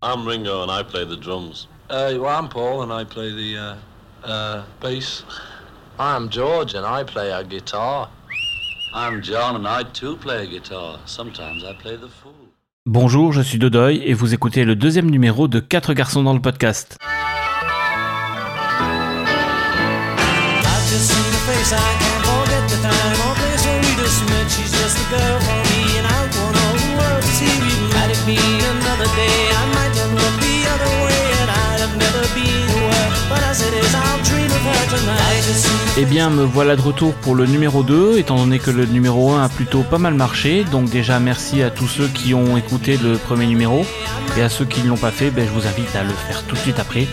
I'm Ringo and I play the drums. Uh, well, I'm Paul and I play the uh, uh, bass. I'm George and I play a guitar. I'm John and I too play a guitar. Sometimes I play the fool. Bonjour, je suis Dodoy et vous écoutez le deuxième numéro de 4 garçons dans le podcast. I've just seen her face, I Eh bien, me voilà de retour pour le numéro 2, étant donné que le numéro 1 a plutôt pas mal marché. Donc déjà, merci à tous ceux qui ont écouté le premier numéro. Et à ceux qui ne l'ont pas fait, ben, je vous invite à le faire tout de suite après.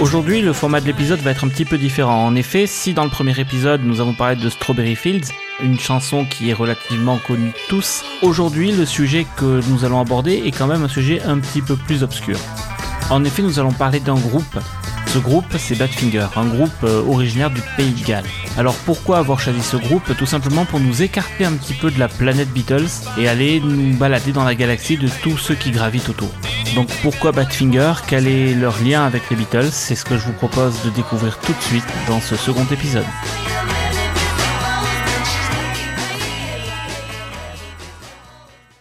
Aujourd'hui, le format de l'épisode va être un petit peu différent. En effet, si dans le premier épisode, nous avons parlé de Strawberry Fields, une chanson qui est relativement connue tous, aujourd'hui, le sujet que nous allons aborder est quand même un sujet un petit peu plus obscur. En effet, nous allons parler d'un groupe. Ce groupe, c'est Badfinger, un groupe euh, originaire du Pays de Galles. Alors pourquoi avoir choisi ce groupe? Tout simplement pour nous écarter un petit peu de la planète Beatles et aller nous balader dans la galaxie de tous ceux qui gravitent autour. Donc pourquoi Badfinger? Quel est leur lien avec les Beatles? C'est ce que je vous propose de découvrir tout de suite dans ce second épisode.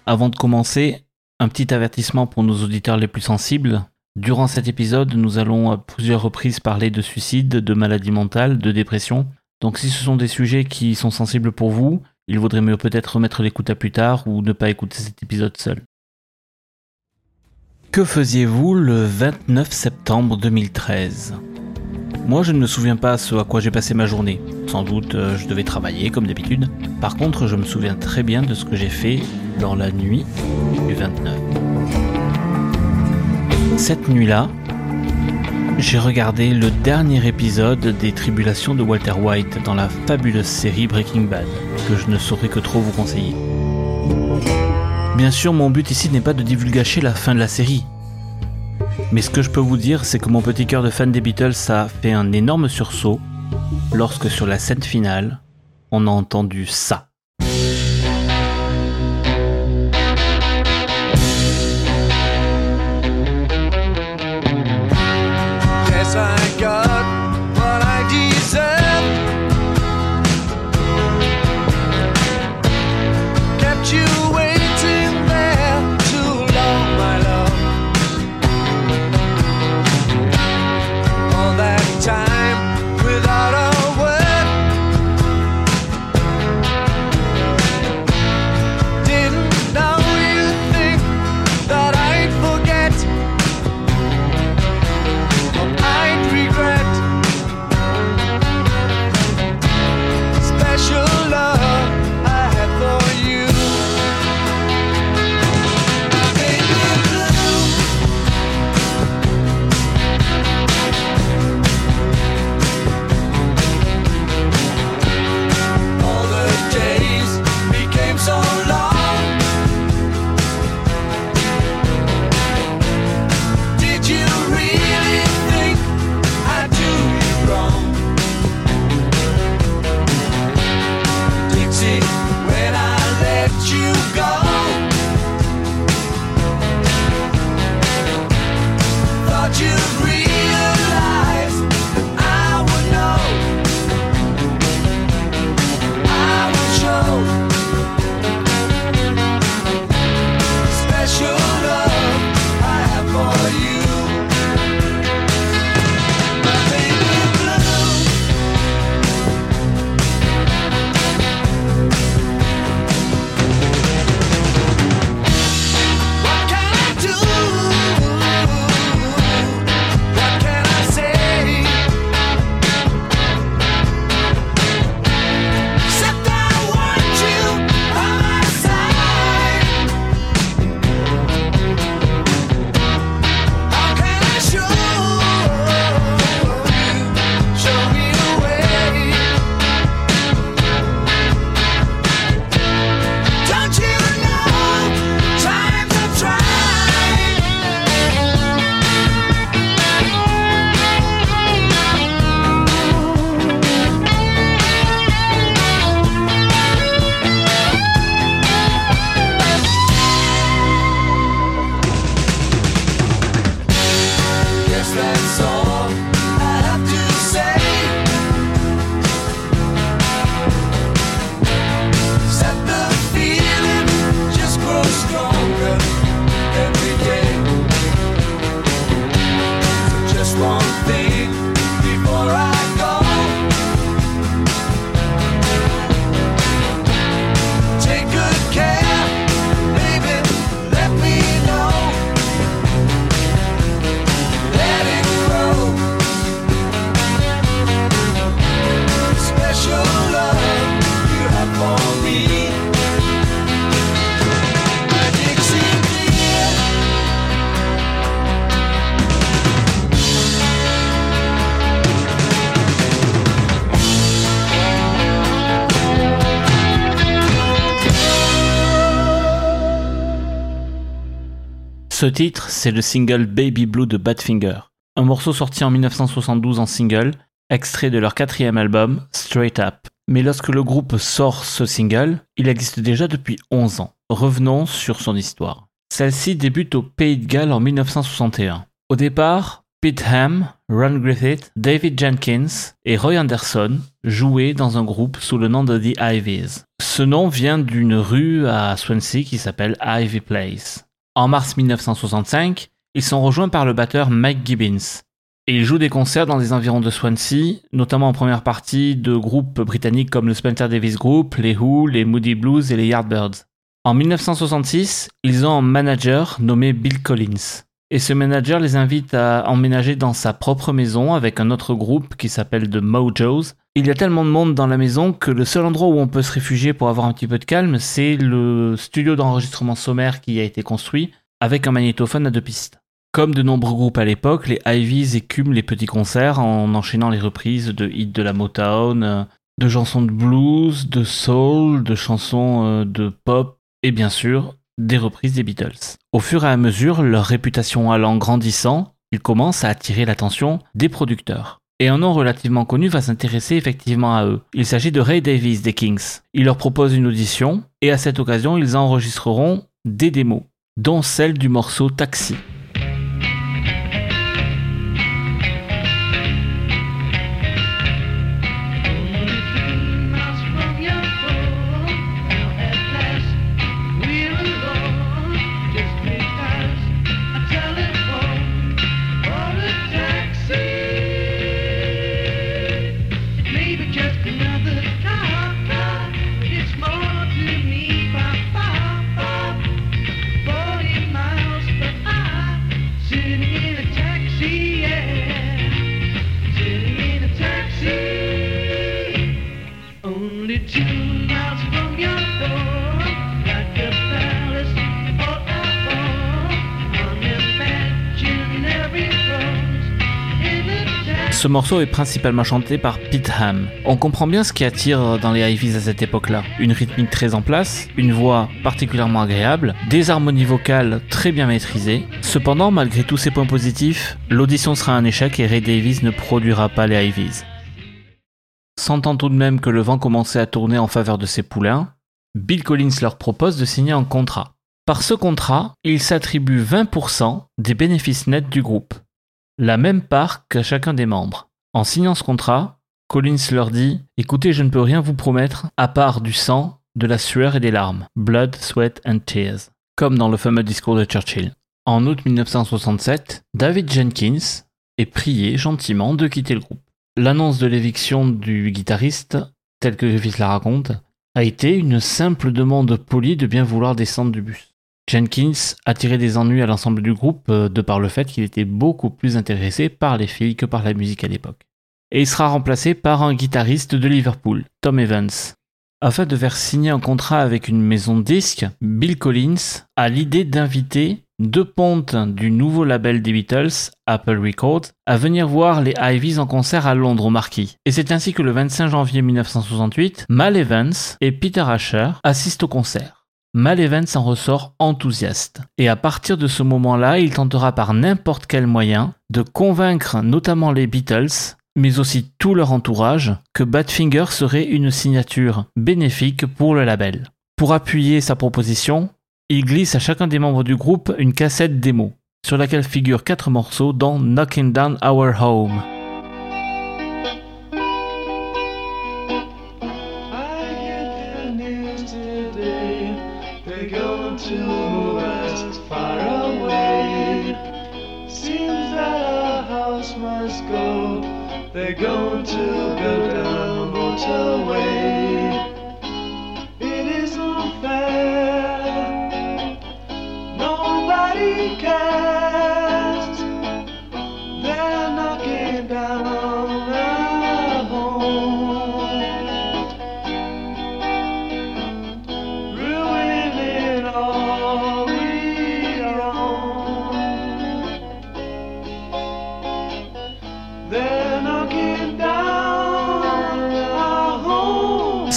Avant de commencer, un petit avertissement pour nos auditeurs les plus sensibles. Durant cet épisode, nous allons à plusieurs reprises parler de suicide, de maladie mentale, de dépression. Donc si ce sont des sujets qui sont sensibles pour vous, il vaudrait mieux peut-être remettre l'écoute à plus tard ou ne pas écouter cet épisode seul. Que faisiez-vous le 29 septembre 2013 Moi, je ne me souviens pas ce à quoi j'ai passé ma journée. Sans doute, euh, je devais travailler comme d'habitude. Par contre, je me souviens très bien de ce que j'ai fait dans la nuit du 29. Cette nuit-là, j'ai regardé le dernier épisode des Tribulations de Walter White dans la fabuleuse série Breaking Bad, que je ne saurais que trop vous conseiller. Bien sûr, mon but ici n'est pas de divulgacher la fin de la série. Mais ce que je peux vous dire, c'est que mon petit cœur de fan des Beatles a fait un énorme sursaut lorsque sur la scène finale, on a entendu ça. Ce titre, c'est le single Baby Blue de Badfinger, un morceau sorti en 1972 en single, extrait de leur quatrième album, Straight Up. Mais lorsque le groupe sort ce single, il existe déjà depuis 11 ans. Revenons sur son histoire. Celle-ci débute au Pays de Galles en 1961. Au départ, Pete Ham, Ron Griffith, David Jenkins et Roy Anderson jouaient dans un groupe sous le nom de The Ivies. Ce nom vient d'une rue à Swansea qui s'appelle Ivy Place. En mars 1965, ils sont rejoints par le batteur Mike Gibbons. Et ils jouent des concerts dans les environs de Swansea, notamment en première partie de groupes britanniques comme le Spencer Davis Group, les Who, les Moody Blues et les Yardbirds. En 1966, ils ont un manager nommé Bill Collins. Et ce manager les invite à emménager dans sa propre maison avec un autre groupe qui s'appelle The Mojos. Il y a tellement de monde dans la maison que le seul endroit où on peut se réfugier pour avoir un petit peu de calme, c'est le studio d'enregistrement sommaire qui a été construit avec un magnétophone à deux pistes. Comme de nombreux groupes à l'époque, les Ivies écument les petits concerts en enchaînant les reprises de hits de la Motown, de chansons de blues, de soul, de chansons euh, de pop et bien sûr des reprises des Beatles. Au fur et à mesure, leur réputation allant grandissant, ils commencent à attirer l'attention des producteurs. Et un nom relativement connu va s'intéresser effectivement à eux. Il s'agit de Ray Davies des Kings. Il leur propose une audition et à cette occasion, ils enregistreront des démos, dont celle du morceau Taxi. Ce morceau est principalement chanté par Pete Ham. On comprend bien ce qui attire dans les Ivies à cette époque-là. Une rythmique très en place, une voix particulièrement agréable, des harmonies vocales très bien maîtrisées. Cependant, malgré tous ces points positifs, l'audition sera un échec et Ray Davies ne produira pas les Ivies. Sentant tout de même que le vent commençait à tourner en faveur de ses poulains, Bill Collins leur propose de signer un contrat. Par ce contrat, il s'attribue 20% des bénéfices nets du groupe, la même part que chacun des membres. En signant ce contrat, Collins leur dit Écoutez, je ne peux rien vous promettre à part du sang, de la sueur et des larmes. Blood, sweat and tears. Comme dans le fameux discours de Churchill. En août 1967, David Jenkins est prié gentiment de quitter le groupe. L'annonce de l'éviction du guitariste, telle que Griffith la raconte, a été une simple demande polie de bien vouloir descendre du bus. Jenkins a tiré des ennuis à l'ensemble du groupe euh, de par le fait qu'il était beaucoup plus intéressé par les filles que par la musique à l'époque. Et il sera remplacé par un guitariste de Liverpool, Tom Evans. Afin de faire signer un contrat avec une maison de disques, Bill Collins a l'idée d'inviter deux pontes du nouveau label des Beatles, Apple Records, à venir voir les Ivies en concert à Londres au Marquis. Et c'est ainsi que le 25 janvier 1968, Mal Evans et Peter Asher assistent au concert. Mal Evans en ressort enthousiaste. Et à partir de ce moment-là, il tentera par n'importe quel moyen de convaincre notamment les Beatles, mais aussi tout leur entourage, que Badfinger serait une signature bénéfique pour le label. Pour appuyer sa proposition, il glisse à chacun des membres du groupe une cassette démo, sur laquelle figurent quatre morceaux dont Knocking Down Our Home.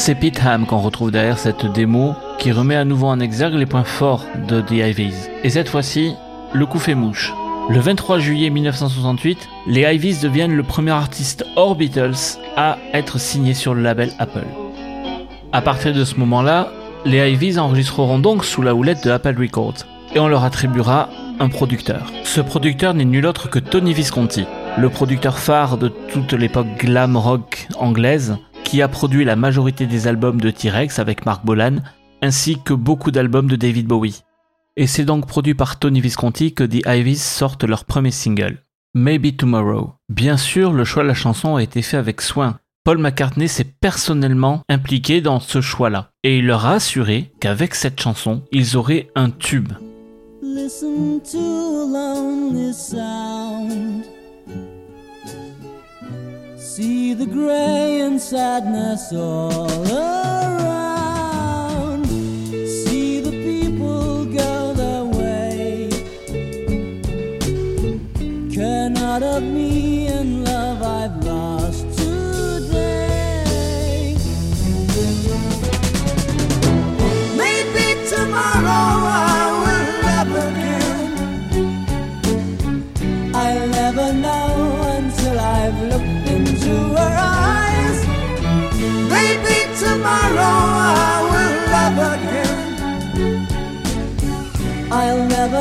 C'est Pete Ham qu'on retrouve derrière cette démo qui remet à nouveau en exergue les points forts de The Ivies. Et cette fois-ci, le coup fait mouche. Le 23 juillet 1968, les Ivies deviennent le premier artiste hors Beatles à être signé sur le label Apple. À partir de ce moment-là, les Ivies enregistreront donc sous la houlette de Apple Records et on leur attribuera un producteur. Ce producteur n'est nul autre que Tony Visconti, le producteur phare de toute l'époque glam rock anglaise, qui a produit la majorité des albums de T-Rex avec Mark Bolan, ainsi que beaucoup d'albums de David Bowie. Et c'est donc produit par Tony Visconti que The Ivies sortent leur premier single, Maybe Tomorrow. Bien sûr, le choix de la chanson a été fait avec soin. Paul McCartney s'est personnellement impliqué dans ce choix-là, et il leur a assuré qu'avec cette chanson, ils auraient un tube. See the gray and sadness all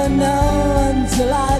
until I've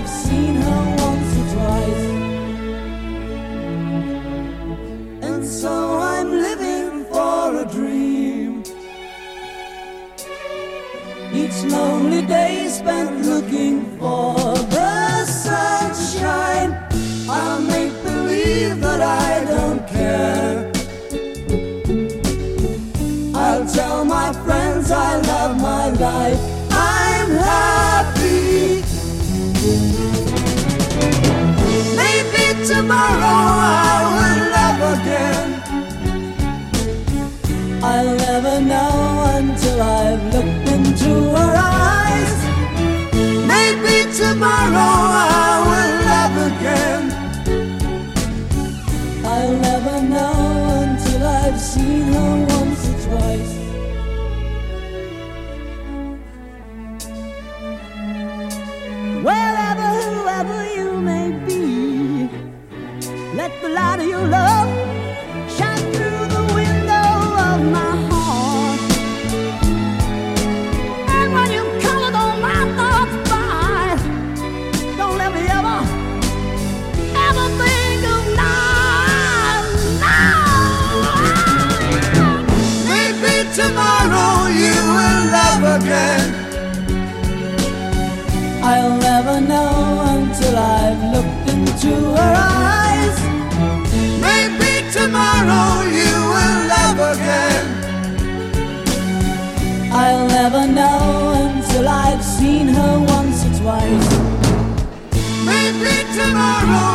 never know until I've looked into her eyes. Maybe tomorrow you will love again. I'll never know until I've seen her once or twice. Maybe tomorrow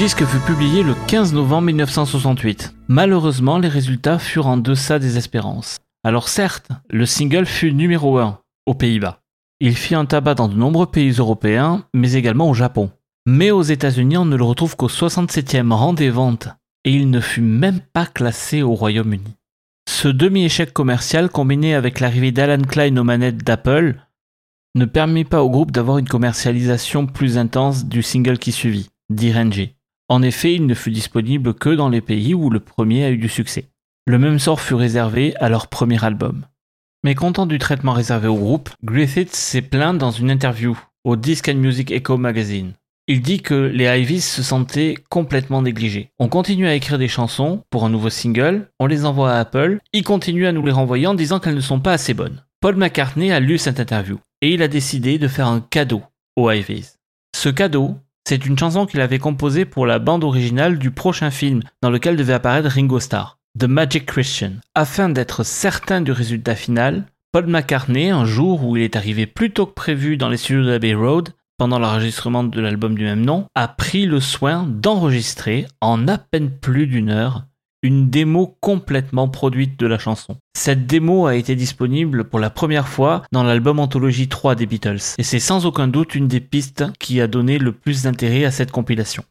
disque fut publié le 15 novembre 1968. Malheureusement, les résultats furent en deçà des espérances. Alors certes, le single fut numéro 1 aux Pays-Bas. Il fit un tabac dans de nombreux pays européens, mais également au Japon. Mais aux États-Unis, on ne le retrouve qu'au 67e rang des ventes, et il ne fut même pas classé au Royaume-Uni. Ce demi-échec commercial, combiné avec l'arrivée d'Alan Klein aux manettes d'Apple, ne permit pas au groupe d'avoir une commercialisation plus intense du single qui suivit, d'Irenji. En effet, il ne fut disponible que dans les pays où le premier a eu du succès. Le même sort fut réservé à leur premier album. Mais content du traitement réservé au groupe, Griffith s'est plaint dans une interview au Disc and Music Echo magazine. Il dit que les Ivies se sentaient complètement négligés. On continue à écrire des chansons pour un nouveau single, on les envoie à Apple, ils continuent à nous les renvoyer en disant qu'elles ne sont pas assez bonnes. Paul McCartney a lu cette interview et il a décidé de faire un cadeau aux Ivies. Ce cadeau, c'est une chanson qu'il avait composée pour la bande originale du prochain film dans lequel devait apparaître Ringo Starr, The Magic Christian. Afin d'être certain du résultat final, Paul McCartney, un jour où il est arrivé plus tôt que prévu dans les studios de Abbey Road, pendant l'enregistrement de l'album du même nom, a pris le soin d'enregistrer, en à peine plus d'une heure, une démo complètement produite de la chanson. Cette démo a été disponible pour la première fois dans l'album Anthologie 3 des Beatles, et c'est sans aucun doute une des pistes qui a donné le plus d'intérêt à cette compilation.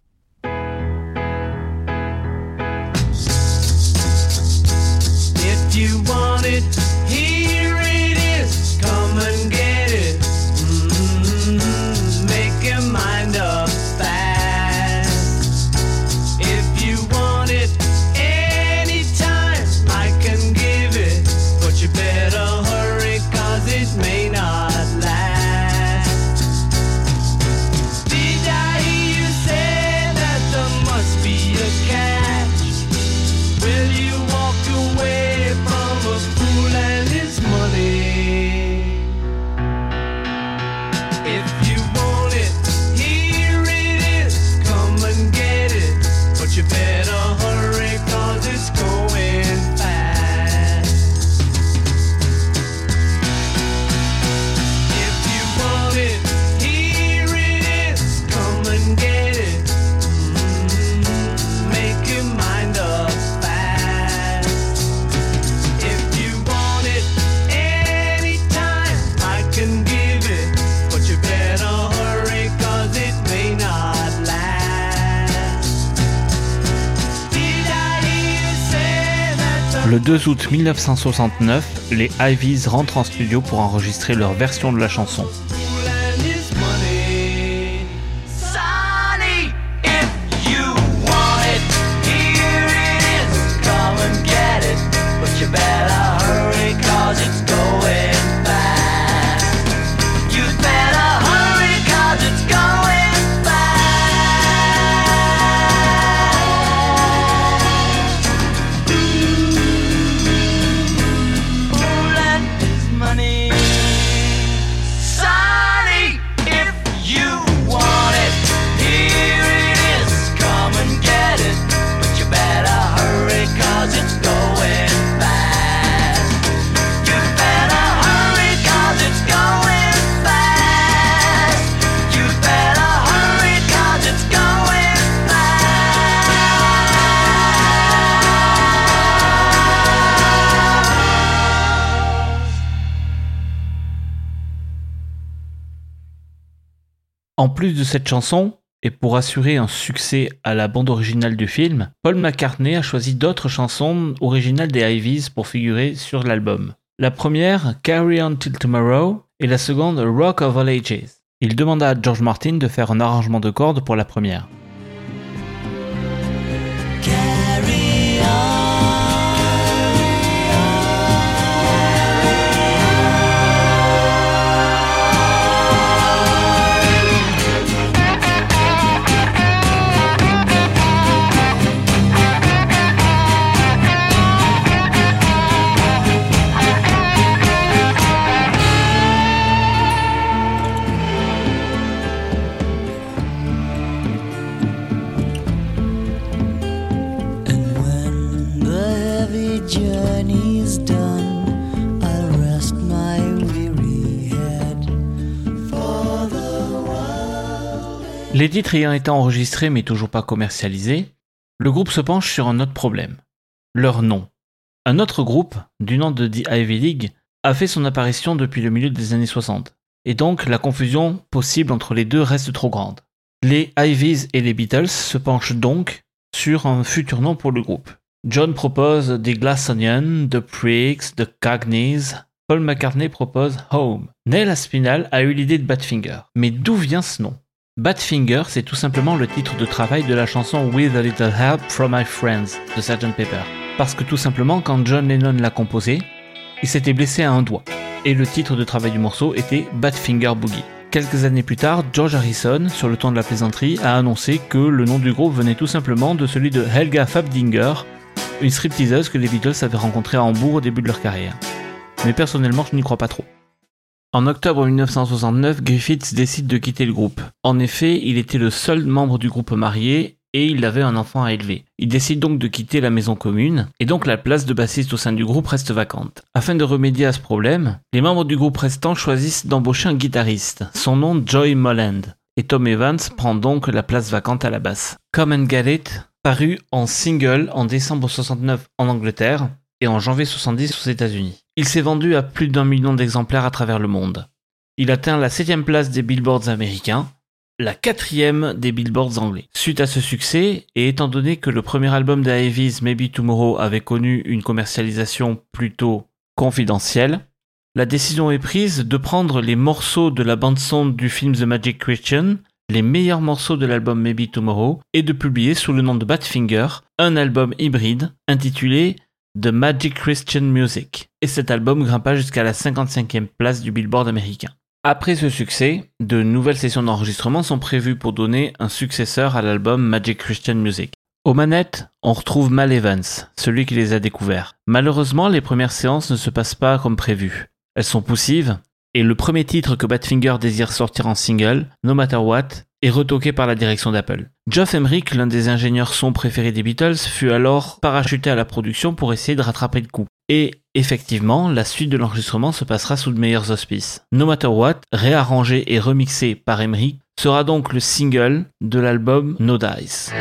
2 août 1969, les Ivies rentrent en studio pour enregistrer leur version de la chanson. En plus de cette chanson, et pour assurer un succès à la bande originale du film, Paul McCartney a choisi d'autres chansons originales des Ivies pour figurer sur l'album. La première, Carry On Till Tomorrow, et la seconde, Rock of All Ages. Il demanda à George Martin de faire un arrangement de cordes pour la première. Les titres ayant été enregistrés mais toujours pas commercialisés, le groupe se penche sur un autre problème. Leur nom. Un autre groupe, du nom de The Ivy League, a fait son apparition depuis le milieu des années 60. Et donc la confusion possible entre les deux reste trop grande. Les Ivies et les Beatles se penchent donc sur un futur nom pour le groupe. John propose The Glass Onion, The Pricks, The Cagneys. Paul McCartney propose Home. Neil Aspinall a eu l'idée de Badfinger. Mais d'où vient ce nom? Badfinger, c'est tout simplement le titre de travail de la chanson With a Little Help from My Friends de Sgt Pepper. Parce que tout simplement, quand John Lennon l'a composé, il s'était blessé à un doigt. Et le titre de travail du morceau était Badfinger Boogie. Quelques années plus tard, George Harrison, sur le ton de la plaisanterie, a annoncé que le nom du groupe venait tout simplement de celui de Helga Fabdinger, une stripteaseuse que les Beatles avaient rencontrée à Hambourg au début de leur carrière. Mais personnellement, je n'y crois pas trop. En octobre 1969, Griffiths décide de quitter le groupe. En effet, il était le seul membre du groupe marié et il avait un enfant à élever. Il décide donc de quitter la maison commune et donc la place de bassiste au sein du groupe reste vacante. Afin de remédier à ce problème, les membres du groupe restant choisissent d'embaucher un guitariste, son nom Joy Molland. Et Tom Evans prend donc la place vacante à la basse. Come and Get It, paru en single en décembre 69 en Angleterre et en janvier 70 aux États-Unis. Il s'est vendu à plus d'un million d'exemplaires à travers le monde. Il atteint la septième place des billboards américains, la quatrième des billboards anglais. Suite à ce succès, et étant donné que le premier album des Ivies, Maybe Tomorrow, avait connu une commercialisation plutôt confidentielle, la décision est prise de prendre les morceaux de la bande-son du film The Magic Christian, les meilleurs morceaux de l'album Maybe Tomorrow, et de publier sous le nom de Badfinger un album hybride intitulé The Magic Christian Music. Et cet album grimpa jusqu'à la 55e place du Billboard américain. Après ce succès, de nouvelles sessions d'enregistrement sont prévues pour donner un successeur à l'album Magic Christian Music. Aux manettes, on retrouve Mal Evans, celui qui les a découverts. Malheureusement, les premières séances ne se passent pas comme prévu. Elles sont poussives, et le premier titre que Badfinger désire sortir en single, No Matter What, est retoqué par la direction d'Apple. Geoff Emerick, l'un des ingénieurs son préférés des Beatles, fut alors parachuté à la production pour essayer de rattraper le coup. Et effectivement, la suite de l'enregistrement se passera sous de meilleurs auspices. No Matter What, réarrangé et remixé par Emerick, sera donc le single de l'album No Dice.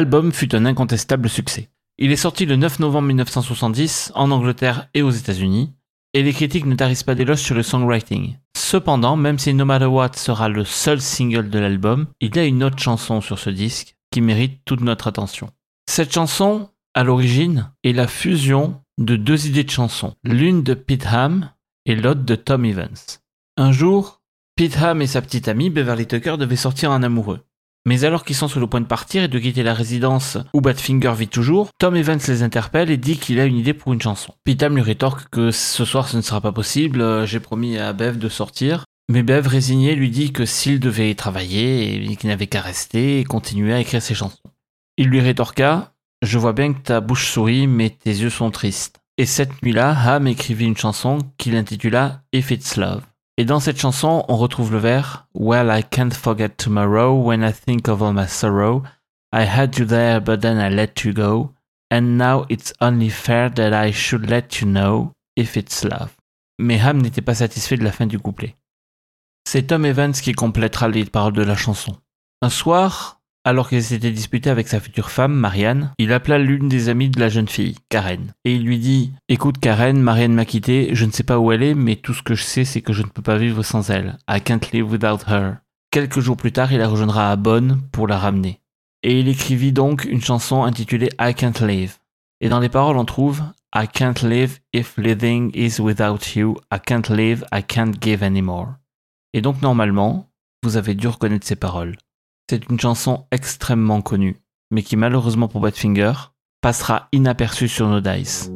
L'album fut un incontestable succès. Il est sorti le 9 novembre 1970 en Angleterre et aux États-Unis, et les critiques ne tarissent pas d'éloges sur le songwriting. Cependant, même si No Matter What sera le seul single de l'album, il y a une autre chanson sur ce disque qui mérite toute notre attention. Cette chanson, à l'origine, est la fusion de deux idées de chansons, l'une de Pete Ham et l'autre de Tom Evans. Un jour, Pete Ham et sa petite amie Beverly Tucker devaient sortir en amoureux. Mais alors qu'ils sont sur le point de partir et de quitter la résidence où Badfinger vit toujours, Tom Evans les interpelle et dit qu'il a une idée pour une chanson. Pete Ham lui rétorque que ce soir ce ne sera pas possible, euh, j'ai promis à Bev de sortir. Mais Bev, résigné, lui dit que s'il devait y travailler qu'il n'avait qu'à rester et continuer à écrire ses chansons. Il lui rétorqua Je vois bien que ta bouche sourit, mais tes yeux sont tristes. Et cette nuit-là, Ham écrivit une chanson qu'il intitula If It's Love. Et dans cette chanson, on retrouve le vers Well, I can't forget tomorrow when I think of all my sorrow. I had you there, but then I let you go. And now it's only fair that I should let you know if it's love. Mais Ham n'était pas satisfait de la fin du couplet. C'est Tom Evans qui complétera les paroles de la chanson. Un soir, alors qu'il s'était disputé avec sa future femme, Marianne, il appela l'une des amies de la jeune fille, Karen, et il lui dit Écoute, Karen, Marianne m'a quitté, je ne sais pas où elle est, mais tout ce que je sais, c'est que je ne peux pas vivre sans elle. I can't live without her. Quelques jours plus tard, il la rejoindra à Bonn pour la ramener. Et il écrivit donc une chanson intitulée I Can't Live. Et dans les paroles, on trouve I can't live if living is without you. I can't live, I can't give anymore. Et donc, normalement, vous avez dû reconnaître ces paroles. C'est une chanson extrêmement connue, mais qui malheureusement pour Badfinger passera inaperçue sur nos dice.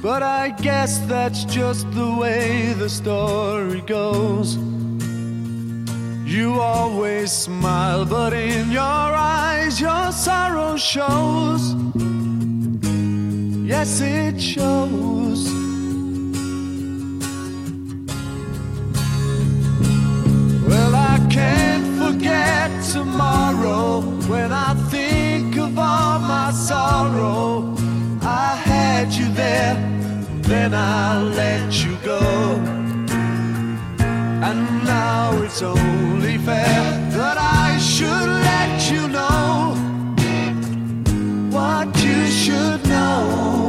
But I guess that's just the way the story goes. You always smile, but in your eyes your sorrow shows. Yes, it shows. Well, I can't forget tomorrow when I think of all my sorrow. I had you there, then I let you go. And now it's only fair that I should let you know what you should know.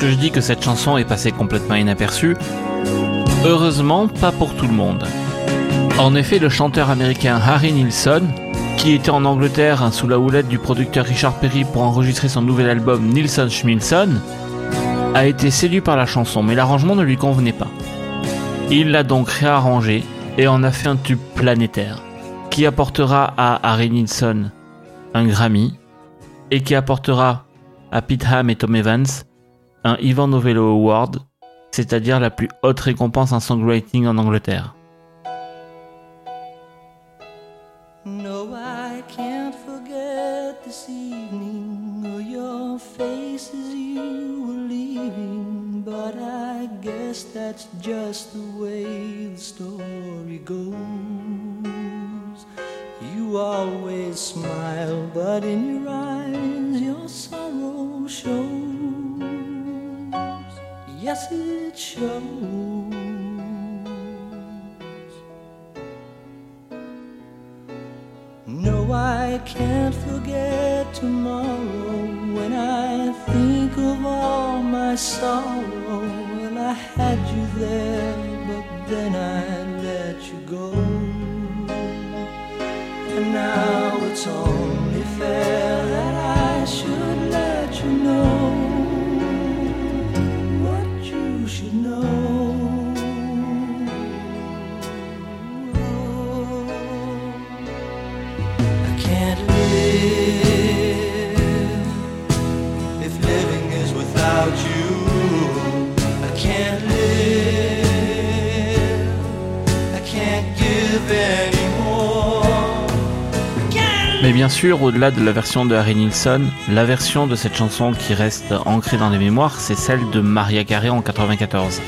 Lorsque je dis que cette chanson est passée complètement inaperçue, heureusement pas pour tout le monde. En effet, le chanteur américain Harry Nilsson, qui était en Angleterre sous la houlette du producteur Richard Perry pour enregistrer son nouvel album Nilsson Schmilsson, a été séduit par la chanson, mais l'arrangement ne lui convenait pas. Il l'a donc réarrangé et en a fait un tube planétaire, qui apportera à Harry Nilsson un Grammy et qui apportera à Pete Ham et Tom Evans un Ivan Novello Award, c'est-à-dire la plus haute récompense en songwriting en Angleterre. No, I can't forget this evening your face as you were leaving. But I guess that's just the way the story goes. You always smile, but in your eyes your sorrow shows. Yes, it shows. No, I can't forget tomorrow when I think of all my sorrow. Well, I had you there, but then I let you go. And now it's only fair bien sûr, au-delà de la version de Harry Nilsson, la version de cette chanson qui reste ancrée dans les mémoires, c'est celle de Maria Carey en 94.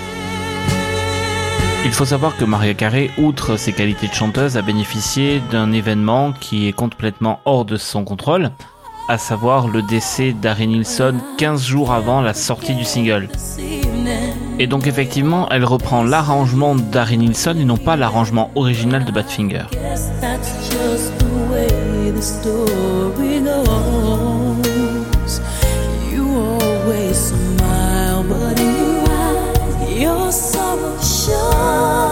Il faut savoir que Maria Carey, outre ses qualités de chanteuse, a bénéficié d'un événement qui est complètement hors de son contrôle, à savoir le décès d'Harry Nilsson 15 jours avant la sortie du single. Et donc effectivement, elle reprend l'arrangement d'Harry Nilsson et non pas l'arrangement original de Badfinger. The story goes. You always smile, but in your eyes, your sorrow shows.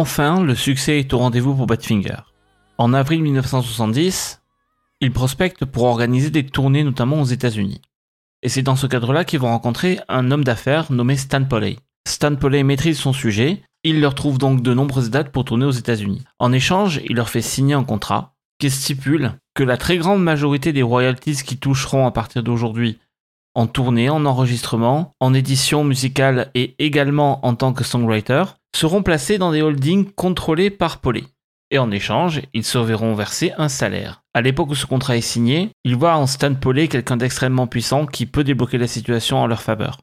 Enfin, le succès est au rendez-vous pour Badfinger. En avril 1970, il prospecte pour organiser des tournées notamment aux États-Unis. Et c'est dans ce cadre-là qu'ils vont rencontrer un homme d'affaires nommé Stan Polley. Stan Polley maîtrise son sujet, il leur trouve donc de nombreuses dates pour tourner aux États-Unis. En échange, il leur fait signer un contrat qui stipule que la très grande majorité des royalties qui toucheront à partir d'aujourd'hui en tournée, en enregistrement, en édition musicale et également en tant que songwriter, seront placés dans des holdings contrôlés par Polé. Et en échange, ils se verront verser un salaire. À l'époque où ce contrat est signé, ils voient en Stan Polé quelqu'un d'extrêmement puissant qui peut débloquer la situation en leur faveur.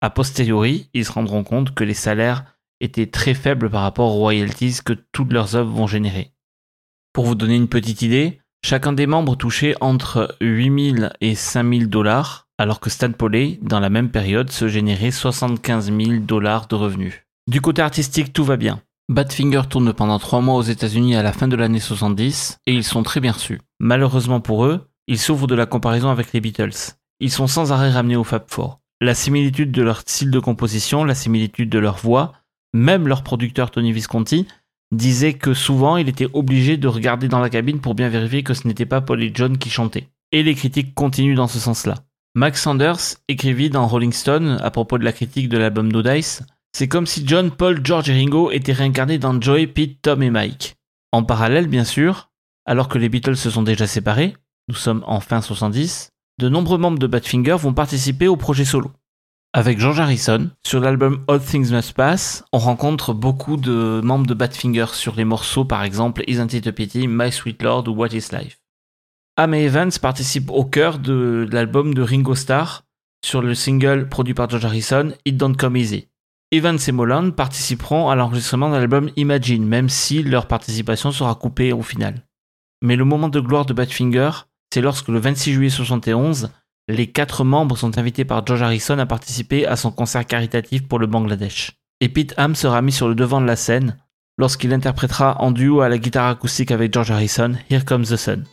A posteriori, ils se rendront compte que les salaires étaient très faibles par rapport aux royalties que toutes leurs œuvres vont générer. Pour vous donner une petite idée, chacun des membres touchait entre 8000 et 5000 dollars, alors que Stan Poley, dans la même période, se générait 75 000 dollars de revenus. Du côté artistique, tout va bien. Badfinger tourne pendant trois mois aux États-Unis à la fin de l'année 70 et ils sont très bien reçus. Malheureusement pour eux, ils souffrent de la comparaison avec les Beatles. Ils sont sans arrêt ramenés au Fab Four. La similitude de leur style de composition, la similitude de leur voix, même leur producteur Tony Visconti disait que souvent il était obligé de regarder dans la cabine pour bien vérifier que ce n'était pas Paul et John qui chantaient. Et les critiques continuent dans ce sens-là. Max Sanders écrivit dans Rolling Stone à propos de la critique de l'album No Dice c'est comme si John, Paul, George et Ringo étaient réincarnés dans Joey, Pete, Tom et Mike. En parallèle, bien sûr, alors que les Beatles se sont déjà séparés, nous sommes en fin 70, de nombreux membres de Badfinger vont participer au projet solo. Avec George Harrison, sur l'album All Things Must Pass, on rencontre beaucoup de membres de Badfinger sur les morceaux par exemple Isn't It a Pity, My Sweet Lord ou What Is Life. Amy Evans participe au cœur de l'album de Ringo Starr sur le single produit par George Harrison, It Don't Come Easy. Evans et Moland participeront à l'enregistrement de l'album Imagine, même si leur participation sera coupée au final. Mais le moment de gloire de Badfinger, c'est lorsque le 26 juillet 71, les quatre membres sont invités par George Harrison à participer à son concert caritatif pour le Bangladesh. Et Pete Ham sera mis sur le devant de la scène lorsqu'il interprétera en duo à la guitare acoustique avec George Harrison Here Comes the Sun.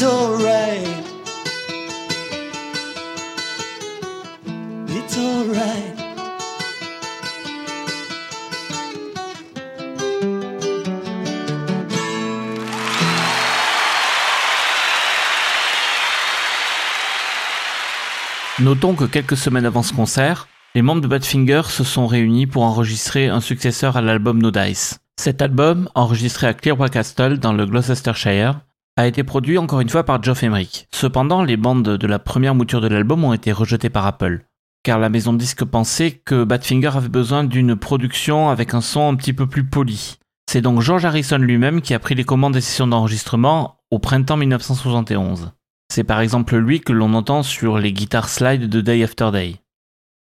It's alright. It's alright. Notons que quelques semaines avant ce concert, les membres de Badfinger se sont réunis pour enregistrer un successeur à l'album No Dice. Cet album, enregistré à Clearwater Castle dans le Gloucestershire, a été produit encore une fois par Geoff Emerick. Cependant, les bandes de la première mouture de l'album ont été rejetées par Apple, car la maison de disques pensait que Badfinger avait besoin d'une production avec un son un petit peu plus poli. C'est donc George Harrison lui-même qui a pris les commandes des sessions d'enregistrement au printemps 1971. C'est par exemple lui que l'on entend sur les guitares slide de Day After Day.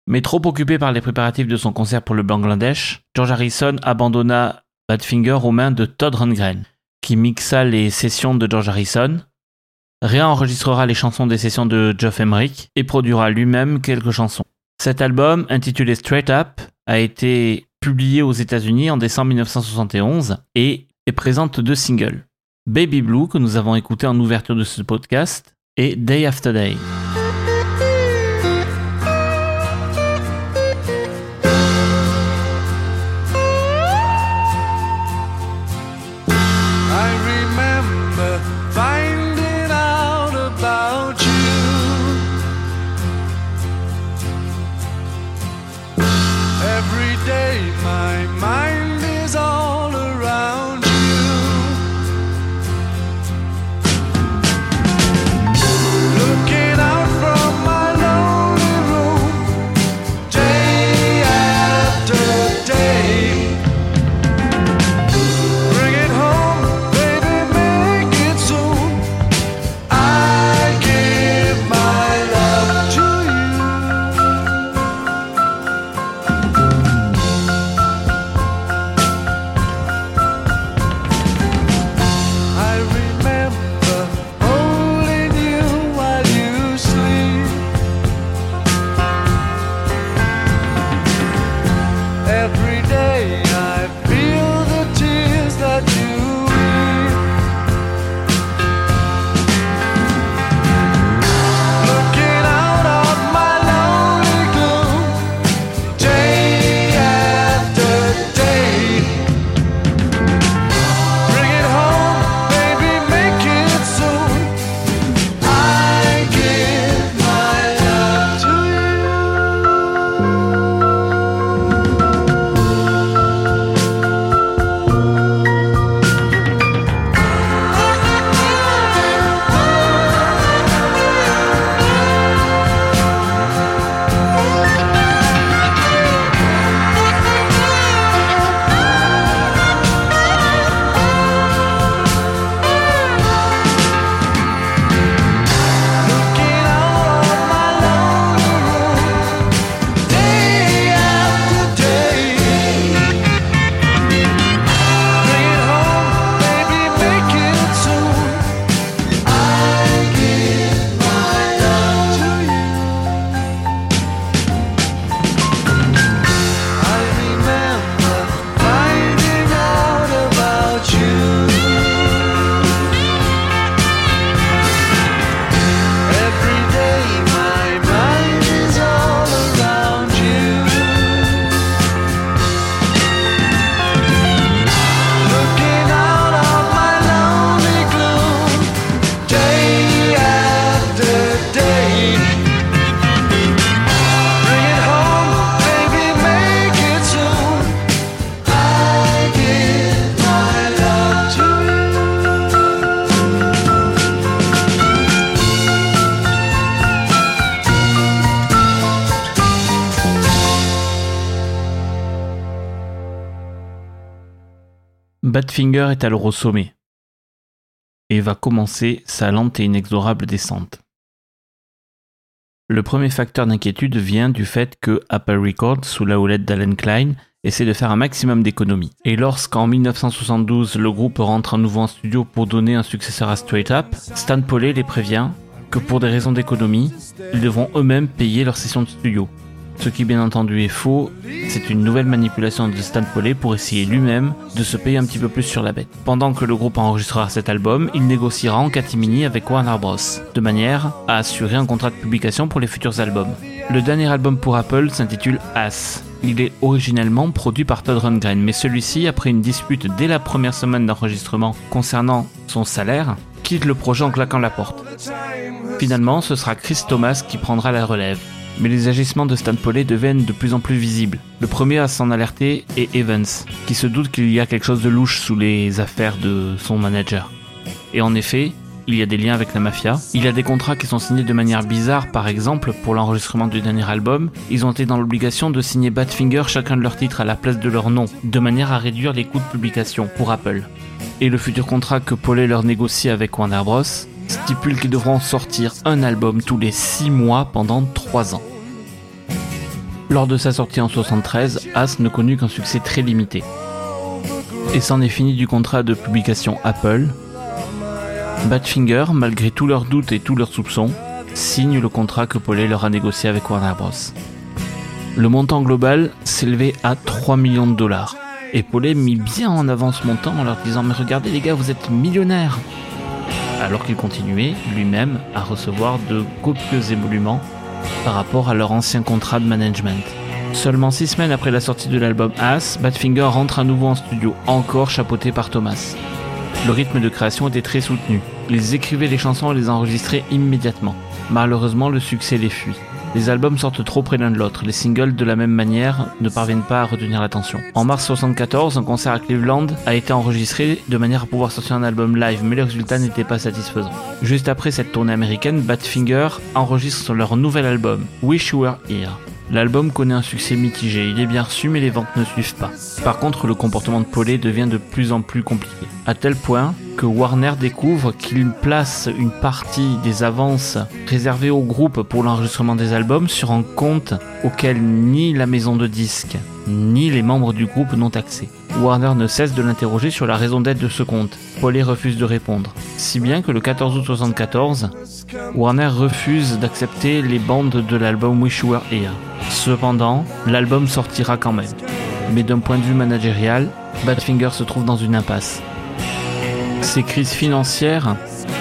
Mais trop occupé par les préparatifs de son concert pour le Bangladesh, George Harrison abandonna Badfinger aux mains de Todd Rundgren, qui mixa les sessions de George Harrison, réenregistrera les chansons des sessions de Geoff Emerick et produira lui-même quelques chansons. Cet album, intitulé Straight Up, a été publié aux États-Unis en décembre 1971 et et présente deux singles. Baby Blue, que nous avons écouté en ouverture de ce podcast, et Day After Day. Badfinger est alors au sommet et va commencer sa lente et inexorable descente. Le premier facteur d'inquiétude vient du fait que Apple Records, sous la houlette d'Alan Klein, essaie de faire un maximum d'économies. Et lorsqu'en 1972 le groupe rentre à nouveau en studio pour donner un successeur à Straight Up, Stan Poley les prévient que pour des raisons d'économie, ils devront eux-mêmes payer leur session de studio. Ce qui bien entendu est faux, c'est une nouvelle manipulation de Stan Poley pour essayer lui-même de se payer un petit peu plus sur la bête. Pendant que le groupe enregistrera cet album, il négociera en catimini avec Warner Bros, de manière à assurer un contrat de publication pour les futurs albums. Le dernier album pour Apple s'intitule Ass. Il est originellement produit par Todd Rundgren, mais celui-ci, après une dispute dès la première semaine d'enregistrement concernant son salaire, quitte le projet en claquant la porte. Finalement, ce sera Chris Thomas qui prendra la relève. Mais les agissements de Stan Poley deviennent de plus en plus visibles. Le premier à s'en alerter est Evans, qui se doute qu'il y a quelque chose de louche sous les affaires de son manager. Et en effet, il y a des liens avec la mafia. Il y a des contrats qui sont signés de manière bizarre, par exemple, pour l'enregistrement du dernier album, ils ont été dans l'obligation de signer Badfinger chacun de leurs titres à la place de leur nom, de manière à réduire les coûts de publication pour Apple. Et le futur contrat que Poley leur négocie avec Warner Bros. stipule qu'ils devront sortir un album tous les 6 mois pendant 3 ans. Lors de sa sortie en 73, As ne connut qu'un succès très limité. Et c'en est fini du contrat de publication Apple. Badfinger, malgré tous leurs doutes et tous leurs soupçons, signe le contrat que Paulet leur a négocié avec Warner Bros. Le montant global s'élevait à 3 millions de dollars. Et Paulet mit bien en avant ce montant en leur disant Mais regardez les gars, vous êtes millionnaires Alors qu'il continuait lui-même à recevoir de copieux émoluments par rapport à leur ancien contrat de management. Seulement six semaines après la sortie de l'album Ass, Badfinger rentre à nouveau en studio, encore chapeauté par Thomas. Le rythme de création était très soutenu. Ils écrivaient les chansons et les enregistraient immédiatement. Malheureusement, le succès les fuit. Les albums sortent trop près l'un de l'autre, les singles de la même manière ne parviennent pas à retenir l'attention. En mars 74, un concert à Cleveland a été enregistré de manière à pouvoir sortir un album live, mais le résultat n'était pas satisfaisant. Juste après cette tournée américaine, Badfinger enregistre leur nouvel album, Wish You Were Here. L'album connaît un succès mitigé, il est bien reçu mais les ventes ne suivent pas. Par contre, le comportement de Paulet devient de plus en plus compliqué, à tel point que Warner découvre qu'il place une partie des avances réservées au groupe pour l'enregistrement des albums sur un compte auquel ni la maison de disques ni les membres du groupe n'ont accès. Warner ne cesse de l'interroger sur la raison d'être de ce compte. Paulet refuse de répondre. Si bien que le 14 août 74, Warner refuse d'accepter les bandes de l'album Wish You Were Here. Cependant, l'album sortira quand même. Mais d'un point de vue managérial, Badfinger se trouve dans une impasse. Ces crises financières,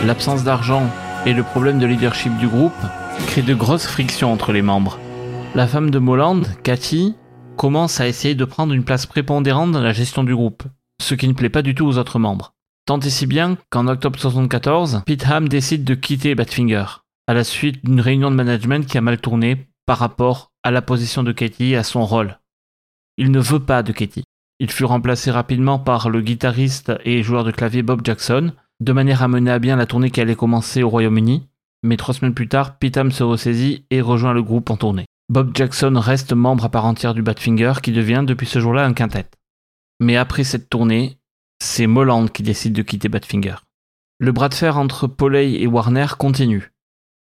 l'absence d'argent et le problème de leadership du groupe créent de grosses frictions entre les membres. La femme de Molland, Cathy, commence à essayer de prendre une place prépondérante dans la gestion du groupe, ce qui ne plaît pas du tout aux autres membres. Tant et si bien qu'en octobre 74, Pete Ham décide de quitter Badfinger, à la suite d'une réunion de management qui a mal tourné par rapport à la position de Katie à son rôle. Il ne veut pas de Katie. Il fut remplacé rapidement par le guitariste et joueur de clavier Bob Jackson, de manière à mener à bien la tournée qui allait commencer au Royaume-Uni, mais trois semaines plus tard, Pete Ham se ressaisit et rejoint le groupe en tournée. Bob Jackson reste membre à part entière du Badfinger qui devient depuis ce jour-là un quintet. Mais après cette tournée, c'est Molland qui décide de quitter Badfinger. Le bras de fer entre Poley et Warner continue.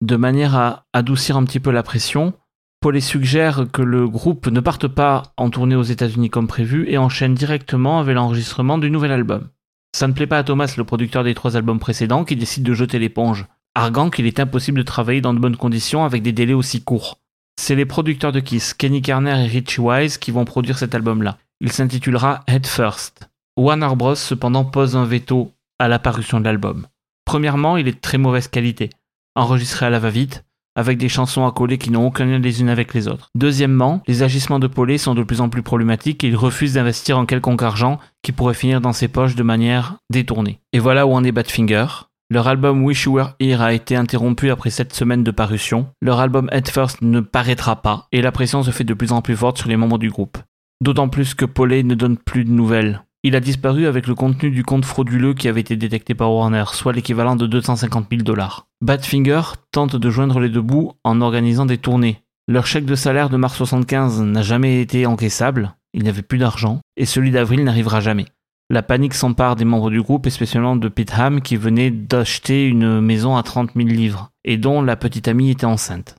De manière à adoucir un petit peu la pression, Poley suggère que le groupe ne parte pas en tournée aux États-Unis comme prévu et enchaîne directement avec l'enregistrement du nouvel album. Ça ne plaît pas à Thomas, le producteur des trois albums précédents, qui décide de jeter l'éponge, arguant qu'il est impossible de travailler dans de bonnes conditions avec des délais aussi courts. C'est les producteurs de Kiss, Kenny Kerner et Richie Wise, qui vont produire cet album-là. Il s'intitulera Head First. Warner Bros. cependant pose un veto à la parution de l'album. Premièrement, il est de très mauvaise qualité, enregistré à la va-vite, avec des chansons à coller qui n'ont aucun lien les unes avec les autres. Deuxièmement, les agissements de Paulet sont de plus en plus problématiques et il refuse d'investir en quelconque argent qui pourrait finir dans ses poches de manière détournée. Et voilà où en est Badfinger. Leur album Wish You Were Here a été interrompu après 7 semaines de parution. Leur album Head First ne paraîtra pas et la pression se fait de plus en plus forte sur les membres du groupe. D'autant plus que Paulet ne donne plus de nouvelles. Il a disparu avec le contenu du compte frauduleux qui avait été détecté par Warner, soit l'équivalent de 250 000 dollars. Badfinger tente de joindre les deux bouts en organisant des tournées. Leur chèque de salaire de mars 75 n'a jamais été encaissable, il n'y avait plus d'argent, et celui d'avril n'arrivera jamais. La panique s'empare des membres du groupe spécialement de Pete Ham qui venait d'acheter une maison à 30 000 livres et dont la petite amie était enceinte.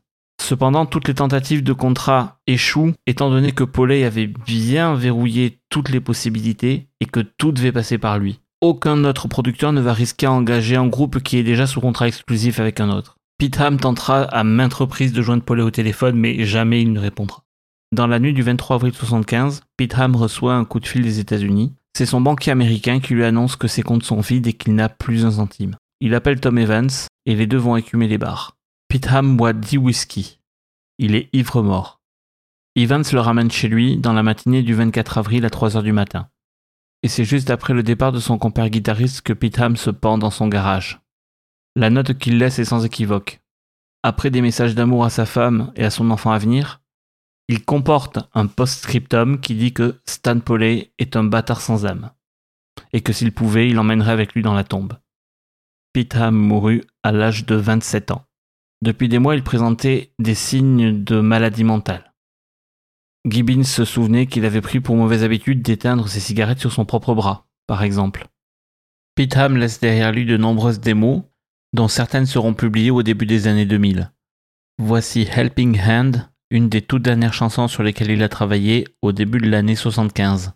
Cependant, toutes les tentatives de contrat échouent étant donné que Paulet avait bien verrouillé toutes les possibilités et que tout devait passer par lui. Aucun autre producteur ne va risquer à engager un groupe qui est déjà sous contrat exclusif avec un autre. Pete Ham tentera à maintes reprises de joindre Paulet au téléphone, mais jamais il ne répondra. Dans la nuit du 23 avril 75, Pete Ham reçoit un coup de fil des États-Unis. C'est son banquier américain qui lui annonce que ses comptes sont vides et qu'il n'a plus un centime. Il appelle Tom Evans et les deux vont écumer les bars. Pete Ham boit 10 whisky. Il est ivre mort. Evans le ramène chez lui dans la matinée du 24 avril à 3 heures du matin. Et c'est juste après le départ de son compère guitariste que Pete se pend dans son garage. La note qu'il laisse est sans équivoque. Après des messages d'amour à sa femme et à son enfant à venir, il comporte un post-scriptum qui dit que Stan Poley est un bâtard sans âme, et que s'il pouvait, il emmènerait avec lui dans la tombe. Pete mourut à l'âge de 27 ans. Depuis des mois, il présentait des signes de maladie mentale. Gibbons se souvenait qu'il avait pris pour mauvaise habitude d'éteindre ses cigarettes sur son propre bras, par exemple. Pete Ham laisse derrière lui de nombreuses démos, dont certaines seront publiées au début des années 2000. Voici Helping Hand, une des toutes dernières chansons sur lesquelles il a travaillé au début de l'année 75.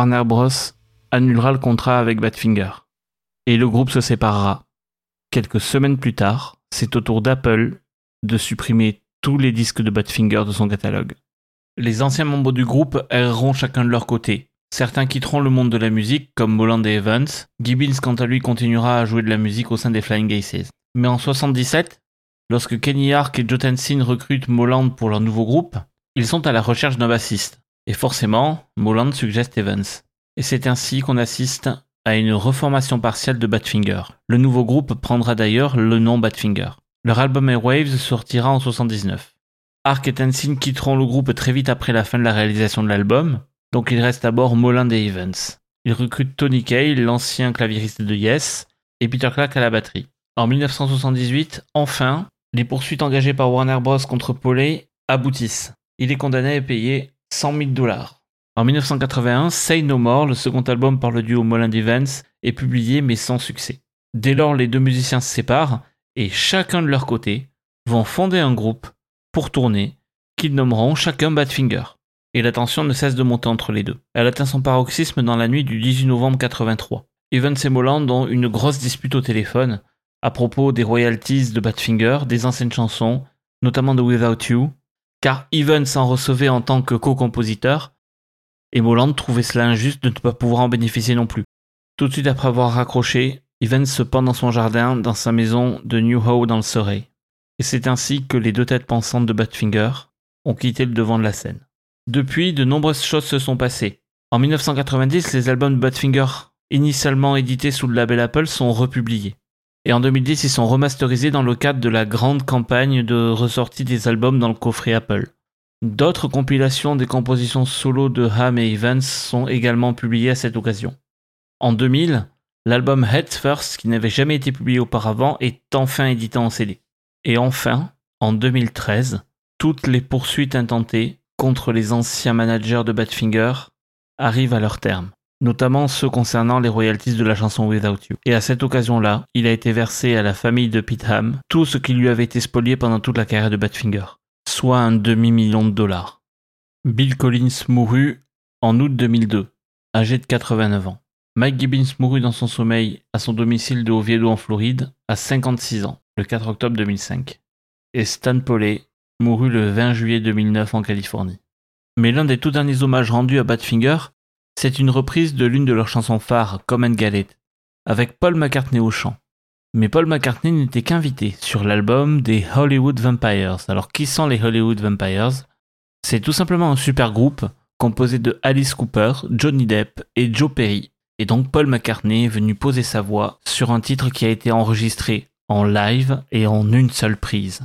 Warner Bros. annulera le contrat avec Badfinger. Et le groupe se séparera. Quelques semaines plus tard, c'est au tour d'Apple de supprimer tous les disques de Badfinger de son catalogue. Les anciens membres du groupe erreront chacun de leur côté. Certains quitteront le monde de la musique, comme Moland et Evans. Gibbons, quant à lui, continuera à jouer de la musique au sein des Flying Aces. Mais en 77, lorsque Kenny Ark et Joe Tensin recrutent Moland pour leur nouveau groupe, ils sont à la recherche d'un bassiste. Et forcément, Moland suggère Evans. Et c'est ainsi qu'on assiste à une reformation partielle de Badfinger. Le nouveau groupe prendra d'ailleurs le nom Badfinger. Leur album Airwaves sortira en 79. Ark et Tensin quitteront le groupe très vite après la fin de la réalisation de l'album, donc il reste à bord Moland et Evans. Ils recrutent Tony Kaye, l'ancien claviériste de Yes, et Peter Clark à la batterie. En 1978, enfin, les poursuites engagées par Warner Bros. contre Paulet aboutissent. Il est condamné à payer 100 000 dollars. En 1981, Say No More, le second album par le duo Moland Evans, est publié mais sans succès. Dès lors, les deux musiciens se séparent et chacun de leur côté vont fonder un groupe pour tourner qu'ils nommeront chacun Badfinger. Et la tension ne cesse de monter entre les deux. Elle atteint son paroxysme dans la nuit du 18 novembre 83. Evans et Moland ont une grosse dispute au téléphone à propos des royalties de Badfinger, des anciennes chansons, notamment de Without You, car Evans en recevait en tant que co-compositeur, et Moland trouvait cela injuste de ne pas pouvoir en bénéficier non plus. Tout de suite après avoir raccroché, Evans se pend dans son jardin dans sa maison de New Howe dans le Surrey. Et c'est ainsi que les deux têtes pensantes de Badfinger ont quitté le devant de la scène. Depuis, de nombreuses choses se sont passées. En 1990, les albums de Badfinger, initialement édités sous le label Apple, sont republiés. Et en 2010, ils sont remasterisés dans le cadre de la grande campagne de ressortie des albums dans le coffret Apple. D'autres compilations des compositions solo de Ham et Evans sont également publiées à cette occasion. En 2000, l'album Heads First, qui n'avait jamais été publié auparavant, est enfin édité en CD. Et enfin, en 2013, toutes les poursuites intentées contre les anciens managers de Badfinger arrivent à leur terme, notamment ceux concernant les royalties de la chanson Without You. Et à cette occasion-là, il a été versé à la famille de Pete Ham tout ce qui lui avait été spolié pendant toute la carrière de Badfinger, soit un demi-million de dollars. Bill Collins mourut en août 2002, âgé de 89 ans. Mike Gibbons mourut dans son sommeil à son domicile de Oviedo en Floride à 56 ans, le 4 octobre 2005. Et Stan Poley mourut le 20 juillet 2009 en Californie. Mais l'un des tout derniers hommages rendus à Badfinger, c'est une reprise de l'une de leurs chansons phares, Come and avec Paul McCartney au chant. Mais Paul McCartney n'était qu'invité sur l'album des Hollywood Vampires. Alors qui sont les Hollywood Vampires? C'est tout simplement un super groupe composé de Alice Cooper, Johnny Depp et Joe Perry. Et donc Paul McCartney est venu poser sa voix sur un titre qui a été enregistré en live et en une seule prise.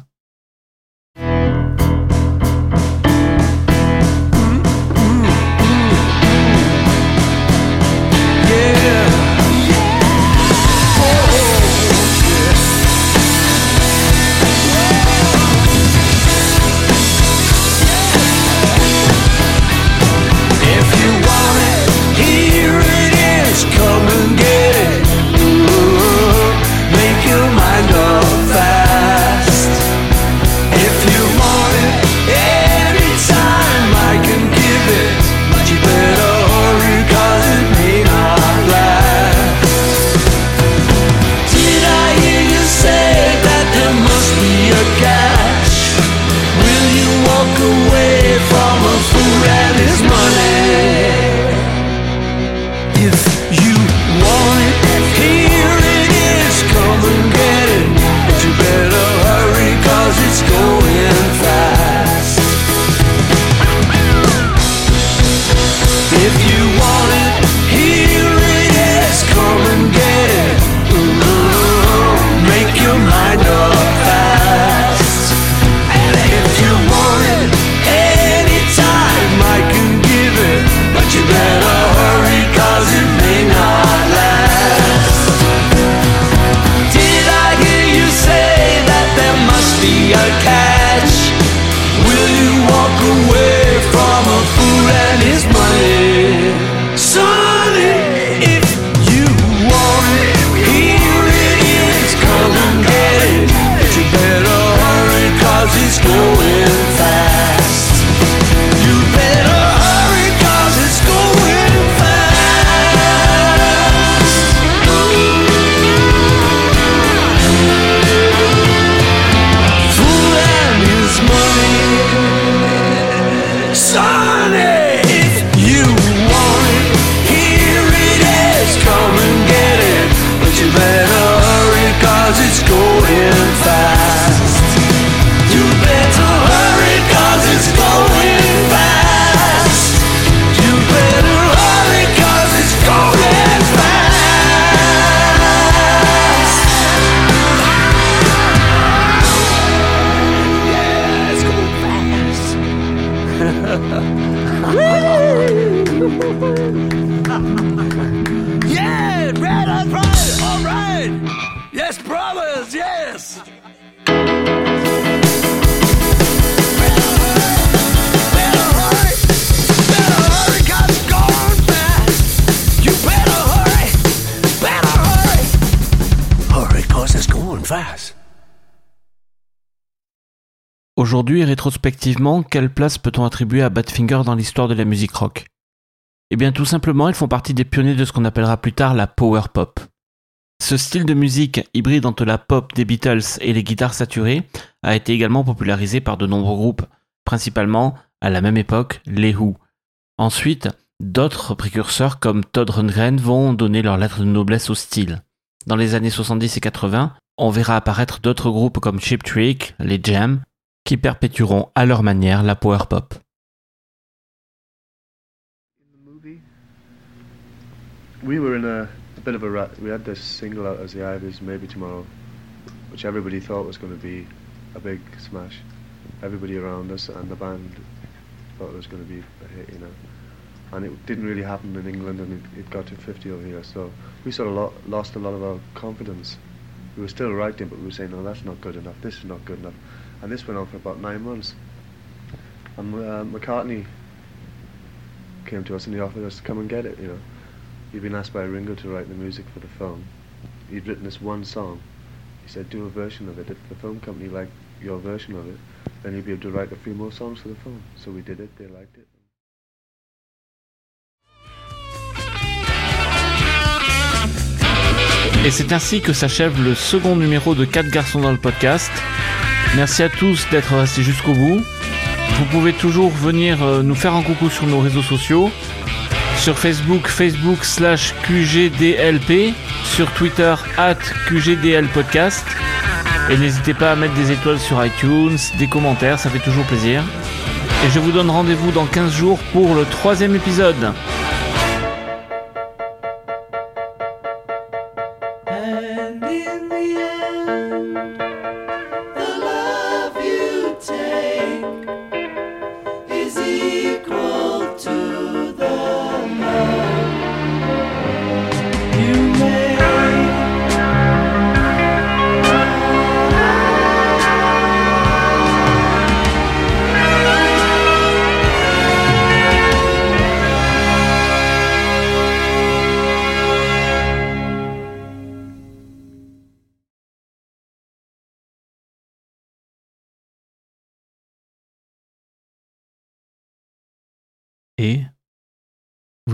Rétrospectivement, quelle place peut-on attribuer à Badfinger dans l'histoire de la musique rock? Eh bien tout simplement, ils font partie des pionniers de ce qu'on appellera plus tard la power pop. Ce style de musique, hybride entre la pop des Beatles et les guitares saturées, a été également popularisé par de nombreux groupes, principalement, à la même époque, les Who. Ensuite, d'autres précurseurs comme Todd Rundgren vont donner leur lettre de noblesse au style. Dans les années 70 et 80, on verra apparaître d'autres groupes comme Cheap Trick, les Jam, qui perpétueront à leur manière la power pop. We were in a, a bit of a rut. We had this single out as the Ivies, Maybe Tomorrow, which everybody thought was going to be a big smash. Everybody around us and the band thought it was going to be a hit, you know. And it didn't really happen in England and it, it got to 50 over here. So we sort of lo- lost a lot of our confidence. We were still writing, but we were saying, no, that's not good enough. This is not good enough. And this went on for about nine months. And uh, McCartney came to us and he offered us to come and get it, you know. He'd been asked by Ringo to write the music for the film. He'd written this one song. He said, do a version of it. If the film company liked your version of it, then you'd be able to write a few more songs for the film. So we did it, they liked it. Et c'est ainsi que s'achève le second numéro de 4 garçons dans le podcast. Merci à tous d'être restés jusqu'au bout. Vous pouvez toujours venir euh, nous faire un coucou sur nos réseaux sociaux. Sur Facebook, Facebook slash QGDLP. Sur Twitter, at QGDLpodcast. Et n'hésitez pas à mettre des étoiles sur iTunes, des commentaires, ça fait toujours plaisir. Et je vous donne rendez-vous dans 15 jours pour le troisième épisode.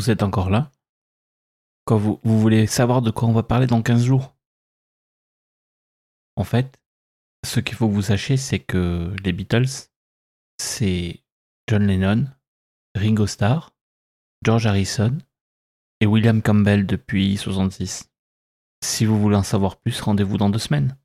Vous êtes encore là Quand vous, voulez savoir de quoi on va parler dans 15 jours En fait, ce qu'il faut que vous sachiez, c'est que les Beatles, c'est John Lennon, Ringo Starr, George Harrison et William Campbell depuis 66. Si vous voulez en savoir plus, rendez-vous dans deux semaines.